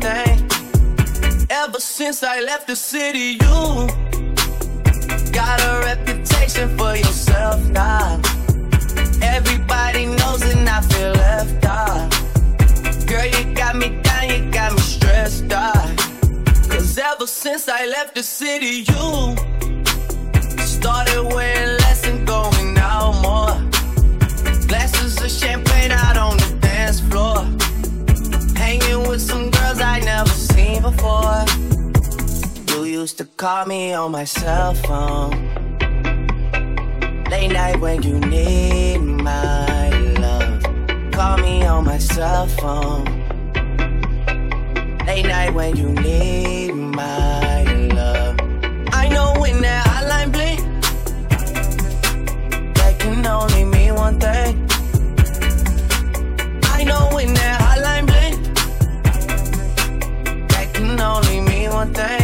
thing. Ever since I left the city, you got a reputation for yourself now. Everybody knows and I feel left out. Girl, you got me down, you got me stressed out. Cause ever since I left the city, you started wearing used to call me on my cell phone. Late night when you need my love. Call me on my cell phone. Late night when you need my love. I know when that hotline blink, that can only mean one thing. I know when that hotline blink, that can only mean one thing.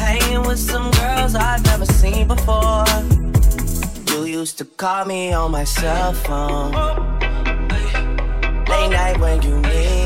Hanging with some girls I've never seen before. You used to call me on my cell phone. Late night when you need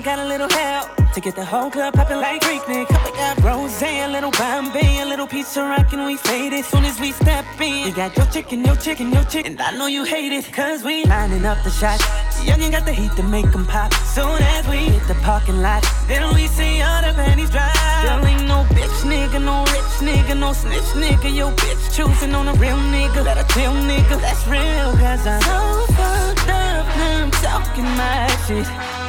I got a little help to get the whole club popping like Greek Nick. We got rose, a little Bombay, a little pizza rock, and we fade it. Soon as we step in, you got your chicken, your chicken, your chicken. And I know you hate it, cause we lining up the shots. Youngin' got the heat to make 'em pop. Soon as we hit the parking lot, then we see all the panties dry. There ain't no bitch nigga, no rich nigga, no snitch nigga. Your bitch choosing on a real nigga. Let a chill nigga, that's real, cause I'm so fucked up. I'm talking my shit.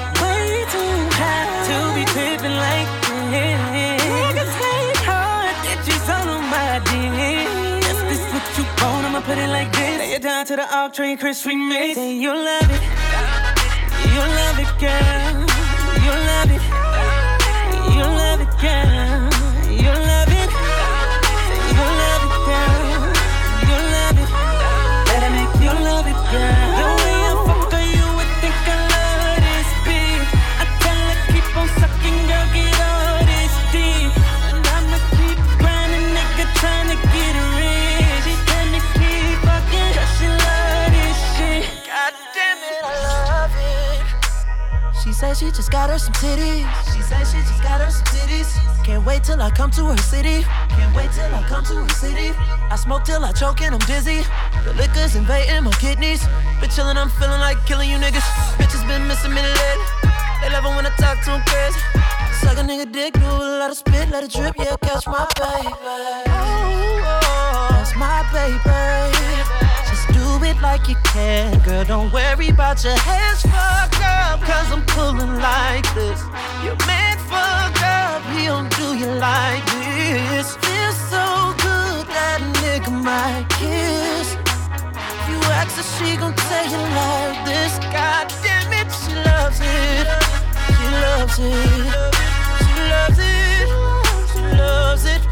Too high to be tripping like this. Niggas hate hard, bitches all on my dick. If this what you want, I'ma put it like this. Lay it down to the off train, Chris remix. Say you love it, you love it, girl. You love it, you love it, girl. You love it, said she just got her some titties. She said she just got her some titties. Can't wait till I come to her city. Can't wait till I come to her city. I smoke till I choke and I'm dizzy. The liquor's invading my kidneys. Been chillin', I'm feeling like killing you niggas. Bitches been missing me lately. They love it when I talk to them crazy. Suck a nigga dick, do a lot of spit, let it drip, yeah, catch my baby. Like you can, girl. Don't worry about your hands fucked up, cause I'm pulling like this. You're meant fucked up, he don't do you like this. Feels so good that nigga might kiss. If you ask her, she gon' tell you like this. God damn it, she loves it. She loves it. She loves it. She loves it, she loves it.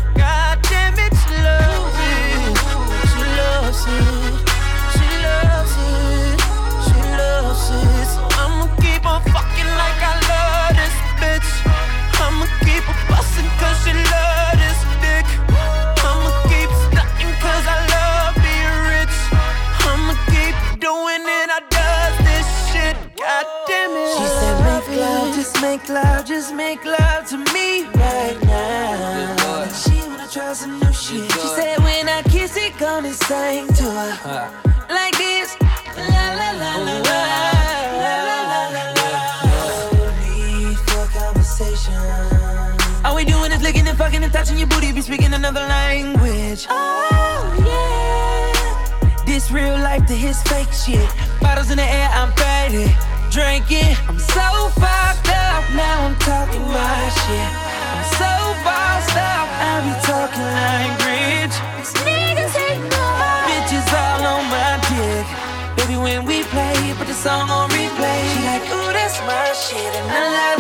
she said, make love, just make love, just make love to me right now. She wanna try some new shit. She said, when I kiss it, gonna sing to her. Like this, la la la la la. Fucking and touching your booty. Be speaking another language. Oh yeah. This real life to his fake shit. Bottles in the air, I'm faded. Drinking, I'm so fucked up. Now I'm talking my shit. I'm so bossed up. I be talking language. These niggas hate no. Bitches all on my dick. Baby, when we play, put the song on replay. She like, ooh, that's my shit, and I love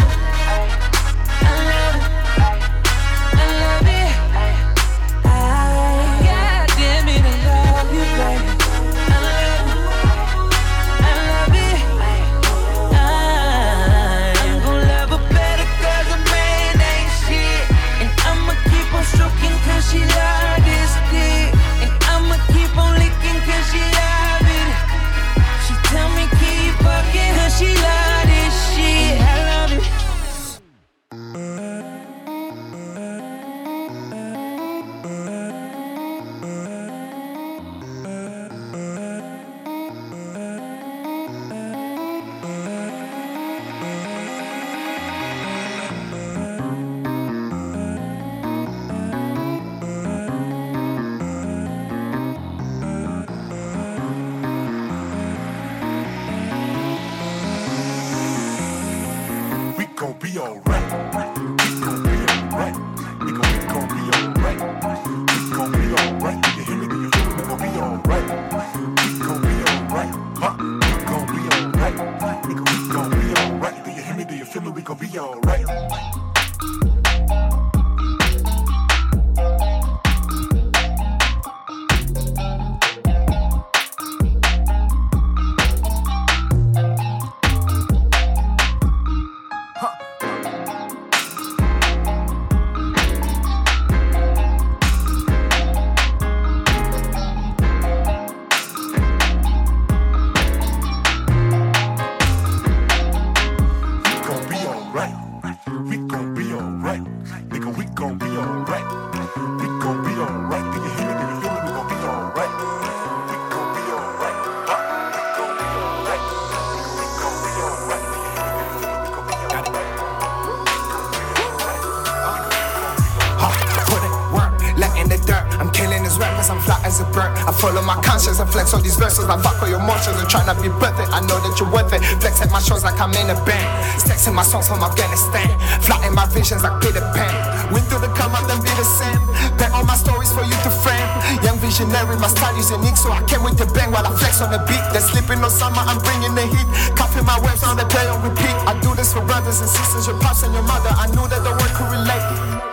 a bird. I follow my conscience and flex all these verses. I fuck with your emotions and try not be worth it. I know that you're worth it. Flex at my shows like I'm in a band. Stacks in my songs from Afghanistan. Flying my visions like Peter Pan. Went through the come up, then be the same. Bet all my stories for you to frame. Young visionary, my style is unique, so I can't wait to bang while I flex on the beat. They're sleeping on summer, I'm bringing the heat. Copying my waves on the play on repeat. I do this for brothers and sisters, your pops and your mother. I knew that the world could relate.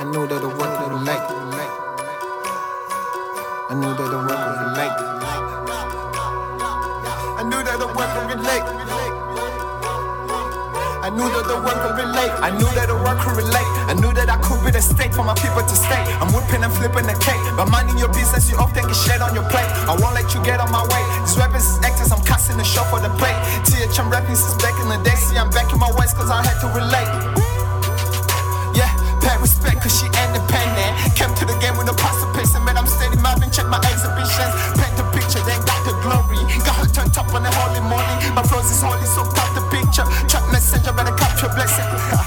I knew that the work the work could relate. I knew that the could relate. I knew that I could be the state for my people to stay. I'm whipping and flipping the cake. But minding your business, you often get shit on your plate. I won't let you get on my way. These weapons is actors, I'm casting the show for the plate. TH, I'm rapping since back in the day. See, I'm back in my ways cause I had to relate. Yeah, pay respect cause she independent. Came messenger,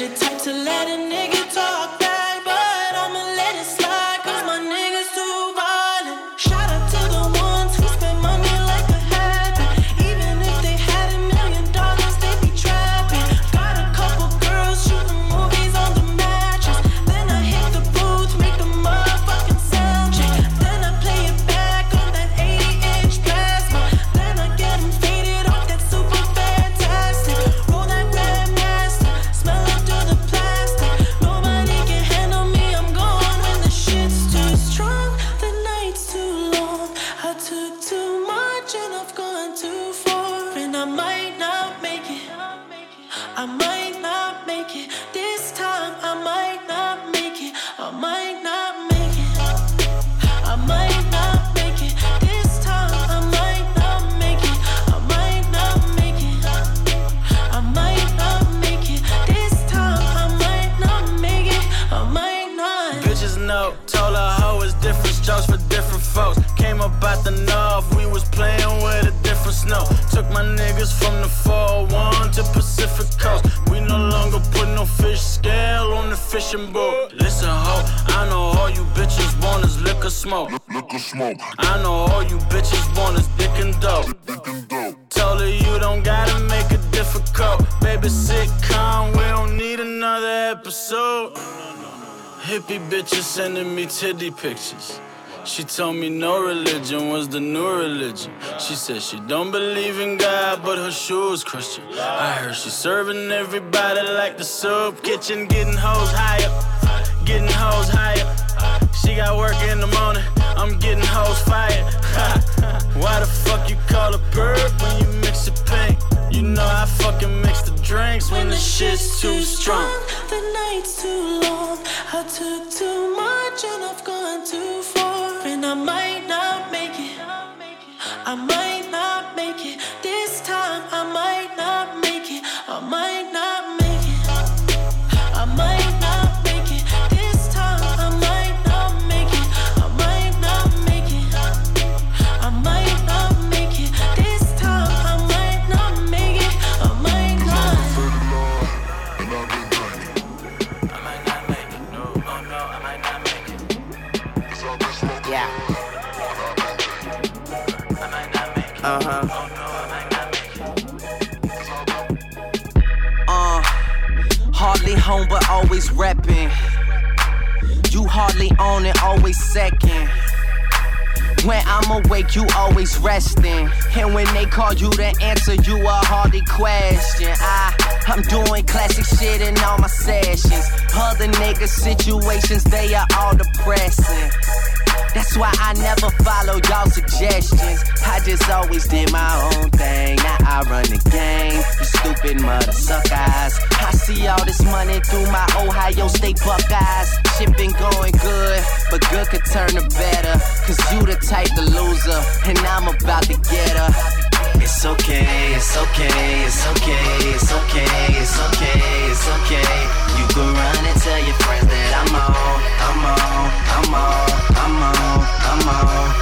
the type to let a nigga talk smoke. I know all you bitches want is dick and dope. dick and dope. Told her you don't gotta make it difficult. Baby, Sit, sitcom, we don't need another episode. Hippie bitches sending me titty pictures. She told me no religion was the new religion. She said she don't believe in God, but her shoes Christian. I heard she serving everybody like the soup kitchen, getting hoes higher, getting hoes higher. She Night's too long. I took hardly home but always reppin'. You hardly own it, always second. When I'm awake, you always resting. And when they call you to answer, you a hardly question. I, I'm doing classic shit in all my sessions. Other niggas' situations, they are all depressing. That's why I never follow y'all suggestions. I just always did my own thing. Now I run the game. You stupid mother suckers. I see all this money through my Ohio State Buckeyes. Shit been going good, but good could turn to better. Cause you the type to loser, and I'm about to get her. It's okay, it's okay, it's okay, it's okay, it's okay, it's okay. You can run and tell your friends that I'm on, I'm on, I'm on, I'm on, I'm on, I'm on.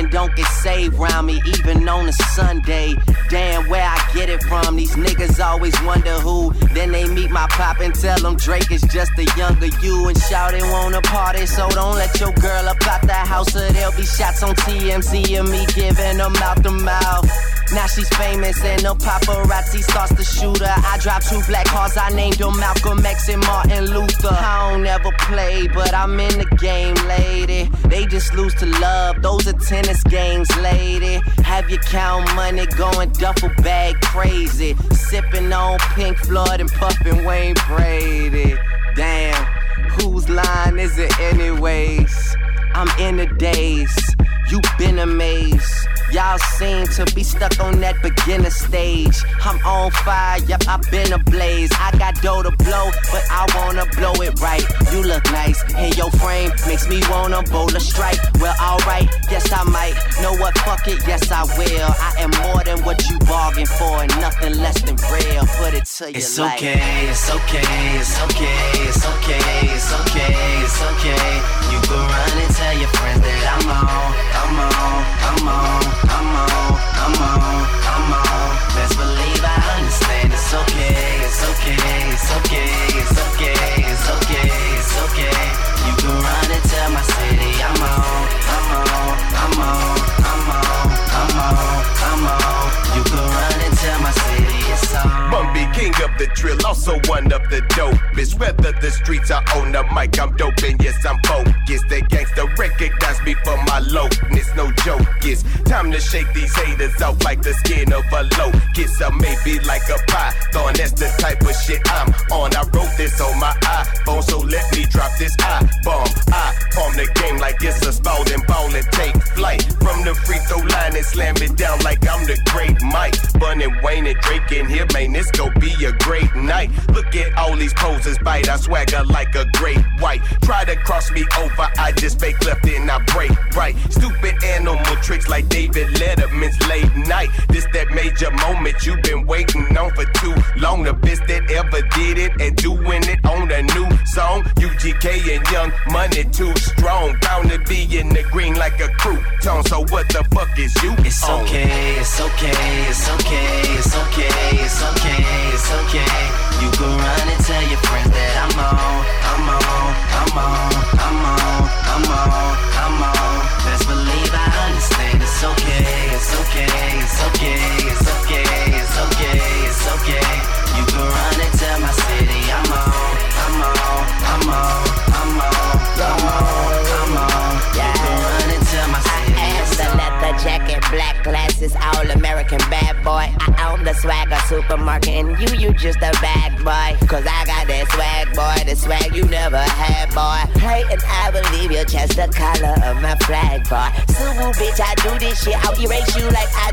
Women don't get saved round me, even on a Sunday. Damn, where I get it from. These niggas always wonder who. Then they meet my pop and tell them Drake is just a younger you. And shout it wanna party, so don't let your girl up out the house or there'll be shots on TMZ and me giving them out the mouth. Now she's famous and the paparazzi starts to shoot her. I dropped two black cars, I named them Malcolm X and Martin Luther. I don't ever play, but I'm in the game, lady. They just lose to love, those are tennis games, lady. Have you count money going duffel bag crazy. Sipping on Pink Floyd and puffing Wayne Brady. Damn, whose line is it, anyways? I'm in the daze, You've been amazed. Y'all seem to be stuck on that beginner stage. I'm on fire, yep, I've been ablaze. I got dough to blow, but I wanna blow it right. You look nice, and your frame makes me wanna bowl a strike. Well, alright, yes, I might. Know what, fuck it, yes, I will. I am more than what you bargained for, and nothing less than real. Put it to you It's like. okay, it's okay, it's okay, it's okay, it's okay, it's okay. You go run and tell your friends that I'm on, I'm on, I'm on, I'm on, I'm on, I'm on. Best believe I understand. It's okay, it's okay, it's okay, it's okay, it's okay, it's okay. You can run and tell my city I'm on, I'm on, I'm on, I'm on, I'm on, I'm on. You can run and tell my city it's on. Bun B, king of the drill, also one of the dopest. Whether the streets are on the mic, I'm dope and yes, I'm focused. The gangsta recognize me for my lowness, no joke. It's time to shake these haters off like the skin of a locust. Or maybe like a python, that's the type of shit I'm on. I wrote this on my iPhone, so let me drop this I bomb. I palm the game like it's a Spalding ball and take flight. From the free throw line and slam it down like I'm the great Mike. Bun and Wayne and Drake in here, man, this gon' be a great night. Look at all these poses bite, I swagger like a great white. Try to cross me over, I just fake left and I break right. Stupid animal tricks like David Letterman's late night. This that major moment you've been waiting on for too long. The best that ever did it and doing it on a new song. UGK and Young Money too strong. Bound to be in the green like a crouton. So what the fuck is you? It's on? okay, it's okay, it's okay, it's okay, it's okay, it's okay. You can run and tell your friends that I'm on, I'm on, I'm on, I'm on, I'm on, I'm on. Best believe I understand. It's okay, it's okay, it's okay, it's okay, it's okay, it's okay. You can run and tell my city I'm on, I'm on, I'm on, I'm on, I'm on, I'm on. You can run and tell my city am the leather jacket, black glasses, all American bad boy. I own the swagger supermarket, and you, you just a bag boy. Cause I got that swag, boy, the swag you never had, boy. Hey, and I believe you're just the color of my flag, boy. Subu, bitch, I do this shit. I'll erase you like I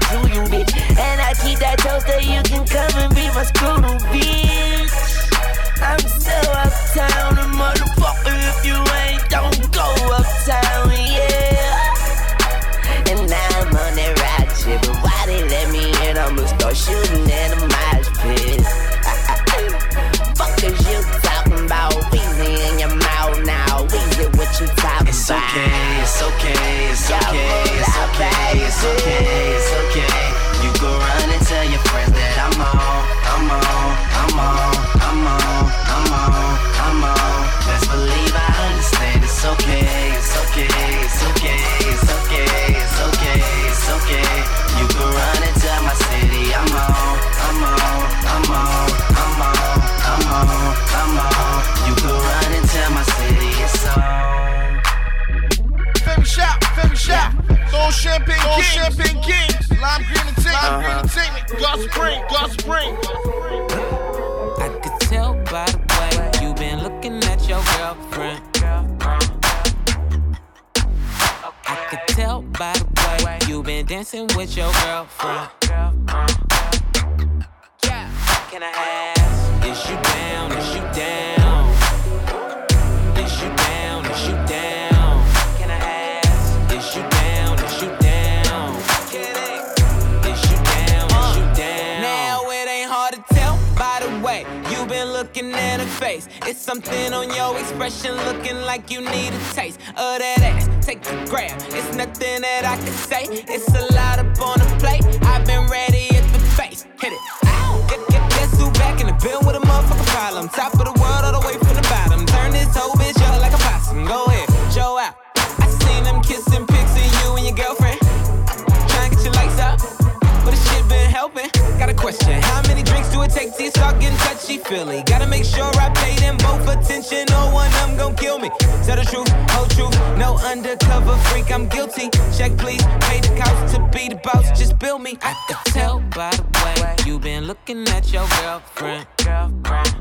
Throw champagne Throw champagne kings. Lime green entertainment, lime green entertainment. Uh-huh. God spring, God spring. I could tell by the way you been looking at your girlfriend. I could tell by the way you been dancing with your girlfriend. Can I ask, is you down? Is you down? Face. It's something on your expression, looking like you need a taste of that ass. Take a grab. It's nothing that I can say. It's a lot up on the plate. I've been ready at the face. Hit it. I'm guilty. Check, please. Pay the cost to be the boss. Just bill me. I can tell by the way you've been looking at your girlfriend. Girlfriend.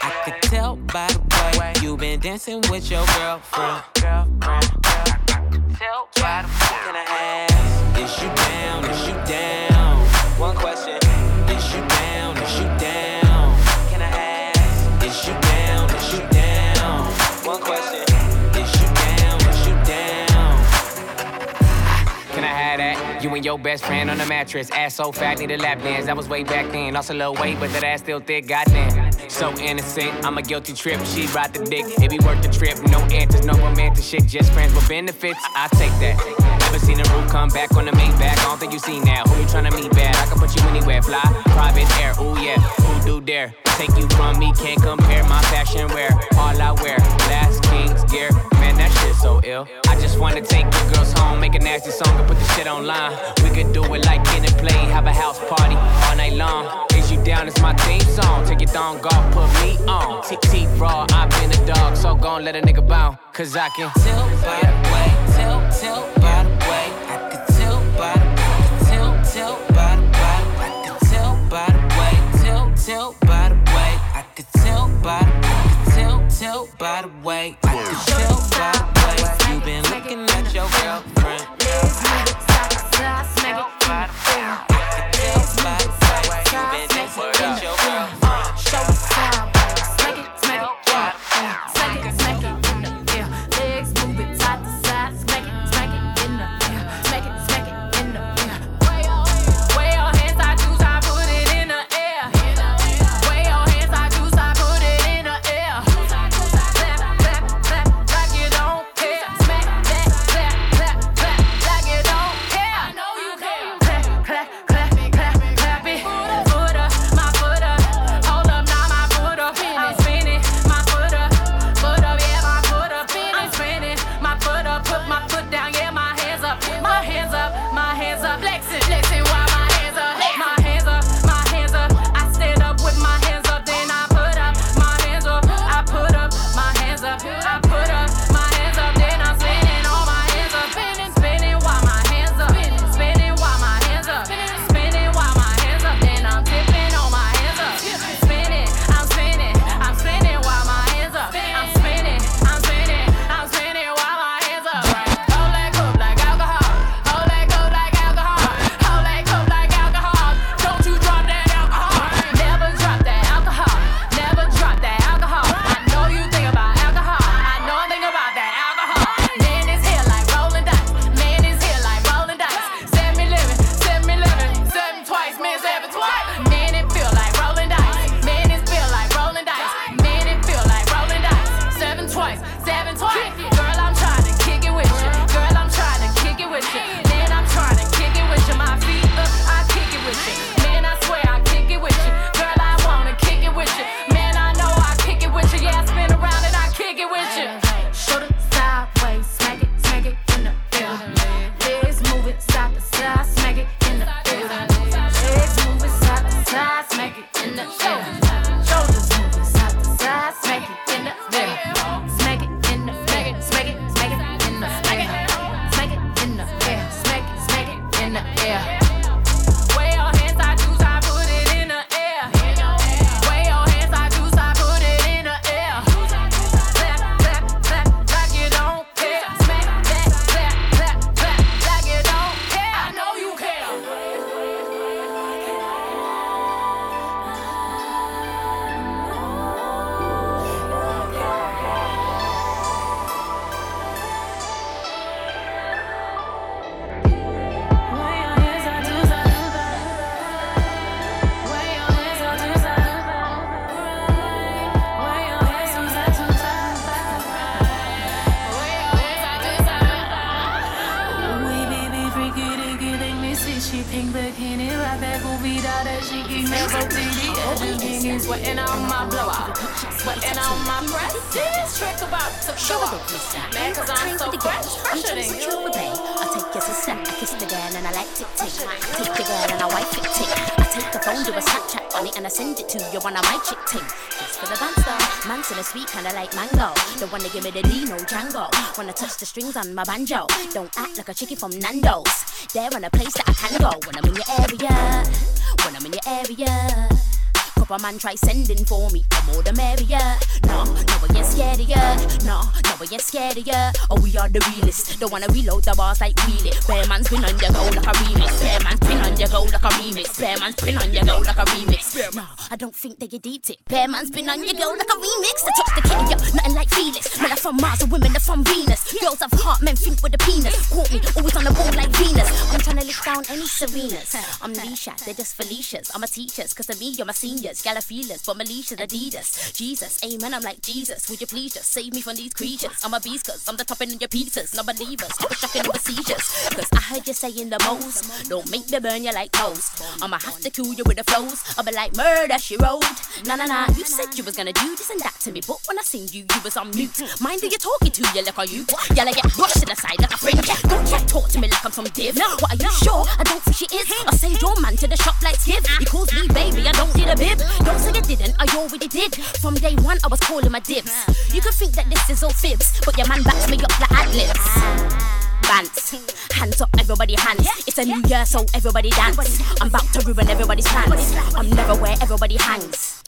I could tell by the way you've been dancing with your girlfriend. You and your best friend on the mattress. Ass so fat, need a lap dance. That was way back then. Lost a little weight, but that ass still thick. Goddamn. So innocent, I'm a guilty trip. She ride the dick, it be worth the trip. No answers, no romantic shit, just friends with benefits. I, take that. Never seen a roof come back on the main back. I don't think you see now. Who you tryna meet bad? I can put you anywhere. Fly, private air, ooh yeah. Who do dare? Take you from me, can't compare my fashion wear. All I wear, last king's gear so ill. I just wanna take the girls home, make a nasty song and put the shit online. We could do it like in a play, have a house party all night long. Is you down, it's my theme song. Take your thong off, put me on. TT raw, I've been a dog, so gon' let a nigga bounce. Cause I can tilt, by the way, tilt, tilt. by the way, I can tell by the way you've been looking at your girlfriend. I can tell by the way you've been. You on a my chick ting. Just for the though, man's in a sweet kinda like mango. The one that give me the Dino Django. Wanna touch the strings on my banjo. Don't act like a chickie from Nando's. There on a place that I can go when I'm in your area. When I'm in your area. Couple man try sending for me, the more the merrier. No, no, we ain't scared of ya. No, no, we ain't scared of ya. Oh, we are the realest. Don't wanna reload the bars like wheel it. Bear man's been on your go like a remix. Bear man's been on your go like a remix. Bear man's been on your go like a remix. No, I don't think that you deeped it. Bear man's been on your go like a remix. I touch the kitty up, nothing like Felix. Men are from Mars and women are from Venus. Girls have heart, men think with the penis. Caught me, always on the ball like Venus. I'm trying to lick down any Serenas. I'm Leisha, they're just Felicias. I'm a teachers, cause to me, you're my seniors. Gala feelers, but Melicia's Adidas. Jesus, amen, I'm like Jesus. Would you please just save me from these creatures? I'm a beast, cause I'm the topping in your pizzas. Non believers, stop shocking over seizures. Cause I heard you saying the most. Don't make me burn you like toast. I'ma have to kill you with the flows. I'll be like murder, she wrote. Nah, nah, nah. You said you was gonna do this and that to me, but when I seen you, you was on mute. Mind who you're talking to, you look on you. Y'all get brushed to the side like a friend. Don't try talk to me like I'm some div. What are you sure? I don't think she is. I send your man to the shop like Skiv. He calls me baby, I don't need a bib. Don't say you didn't, I already did. From day one, I was calling my dibs. You can think that this is all fibs, but your man backs me up like ad libs. Bants, hands up, everybody hands. It's a new year, so everybody dance. I'm about to ruin everybody's plans. I'm never where everybody hangs.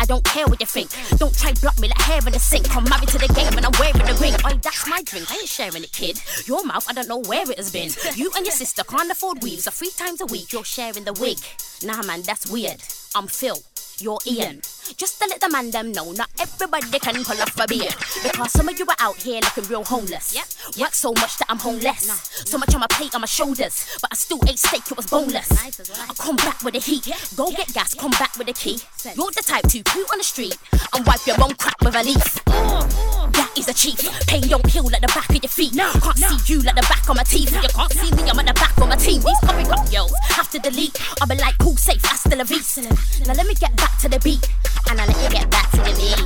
I don't care what you think. Don't try block me like hair in the sink. I'm married to the game and I'm wearing the ring. Oi, that's my drink. I ain't sharing it, kid. Your mouth, I don't know where it has been. You and your sister can't afford weaves, so three times a week you're sharing the wig. Nah, man, that's weird. I'm Phil. You're Ian. Just to let the man them know, not everybody can pull off a beard. Because some of you are out here looking real homeless. yep Work so much that I'm homeless. So much on my plate, on my shoulders. But I still ate steak, it was boneless. I come back with the heat. Go get gas, come back with the key. You're the type to poo on the street and wipe your own crap with a leaf. That is a chief. Pain don't heal like the back of your feet. Can't see you like the back of my teeth. You can't see me, I'm at the back of my team. These yells have to delete. I'll be like, cool, safe, I still a beast. Now let me get back to the beat. And I'll let you get back to beat.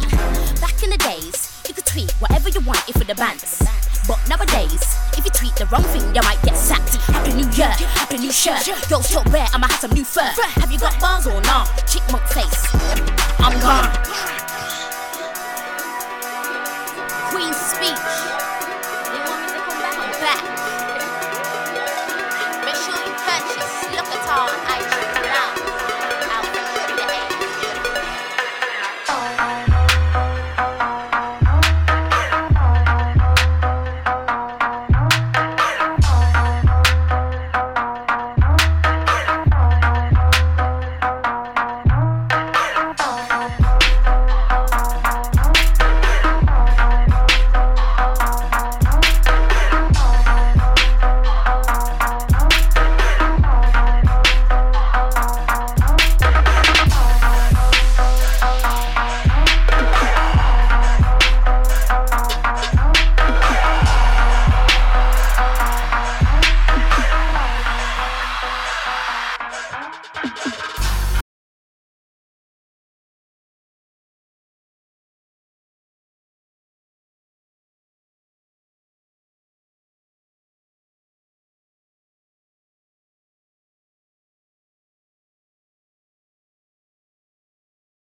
Back in the days, you could tweet whatever you want if the bands. But nowadays, if you tweet the wrong thing, you might get sacked. Happy New Year, Happy New Shirt. Yo, so rare, I'ma have some new fur. Have you got bars or not? Chickmunk face. I'm gone. Queen's speech.